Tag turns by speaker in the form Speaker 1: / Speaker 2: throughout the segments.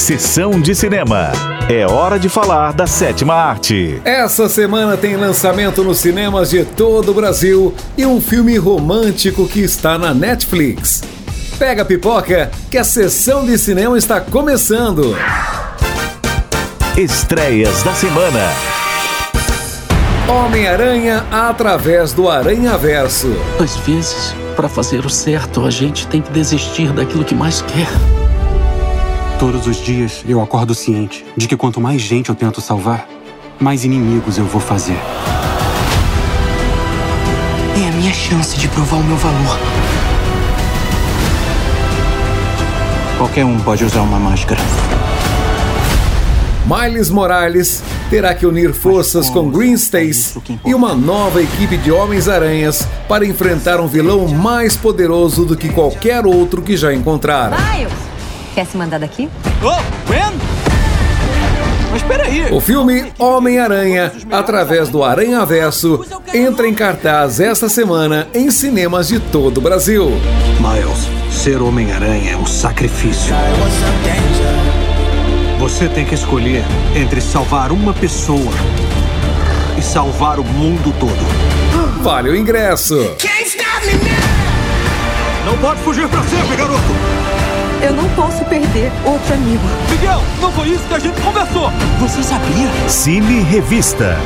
Speaker 1: Sessão de cinema. É hora de falar da sétima arte.
Speaker 2: Essa semana tem lançamento nos cinemas de todo o Brasil e um filme romântico que está na Netflix. Pega a pipoca que a sessão de cinema está começando.
Speaker 1: Estreias da semana.
Speaker 2: Homem-Aranha através do Aranha Verso.
Speaker 3: Às vezes, para fazer o certo, a gente tem que desistir daquilo que mais quer.
Speaker 4: Todos os dias eu acordo ciente de que quanto mais gente eu tento salvar, mais inimigos eu vou fazer.
Speaker 5: É a minha chance de provar o meu valor.
Speaker 6: Qualquer um pode usar uma máscara.
Speaker 2: Miles Morales terá que unir forças com Green Stacy e uma nova equipe de Homens-Aranhas para enfrentar um vilão mais poderoso do que qualquer outro que já encontraram.
Speaker 7: Miles! Quer se mandar daqui?
Speaker 6: Oh, Gwen! Mas peraí!
Speaker 2: O filme Homem-Aranha, através do Aranha Verso, entra em cartaz esta semana em cinemas de todo o Brasil.
Speaker 6: Miles, ser Homem-Aranha é um sacrifício. Você tem que escolher entre salvar uma pessoa e salvar o mundo todo.
Speaker 2: Vale o ingresso.
Speaker 6: Não pode fugir pra sempre, garoto!
Speaker 5: Eu não posso perder outro amigo.
Speaker 6: Miguel, não foi isso que a gente conversou!
Speaker 5: Você sabia?
Speaker 1: Cine Revista.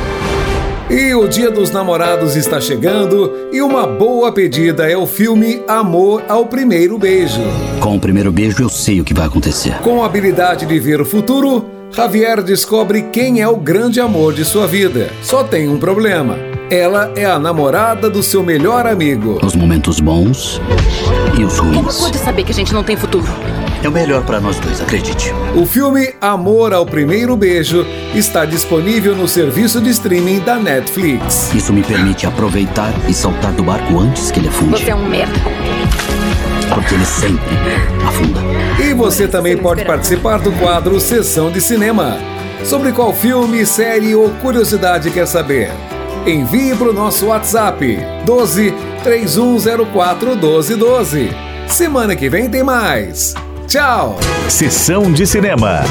Speaker 2: E o Dia dos Namorados está chegando e uma boa pedida é o filme Amor ao Primeiro Beijo.
Speaker 8: Com o primeiro beijo eu sei o que vai acontecer.
Speaker 2: Com a habilidade de ver o futuro, Javier descobre quem é o grande amor de sua vida. Só tem um problema. Ela é a namorada do seu melhor amigo.
Speaker 8: Os momentos bons e os ruins.
Speaker 7: Pode saber que a gente não tem futuro.
Speaker 8: É o melhor para nós dois, acredite.
Speaker 2: O filme Amor ao Primeiro Beijo está disponível no serviço de streaming da Netflix.
Speaker 8: Isso me permite aproveitar e saltar do barco antes que ele afunde.
Speaker 7: Você é um merda.
Speaker 8: Porque ele sempre afunda.
Speaker 2: E você também pode participar do quadro Sessão de Cinema. Sobre qual filme, série ou curiosidade quer saber? Envie para o nosso WhatsApp 12 3104 1212. Semana que vem tem mais. Tchau!
Speaker 1: Sessão de cinema.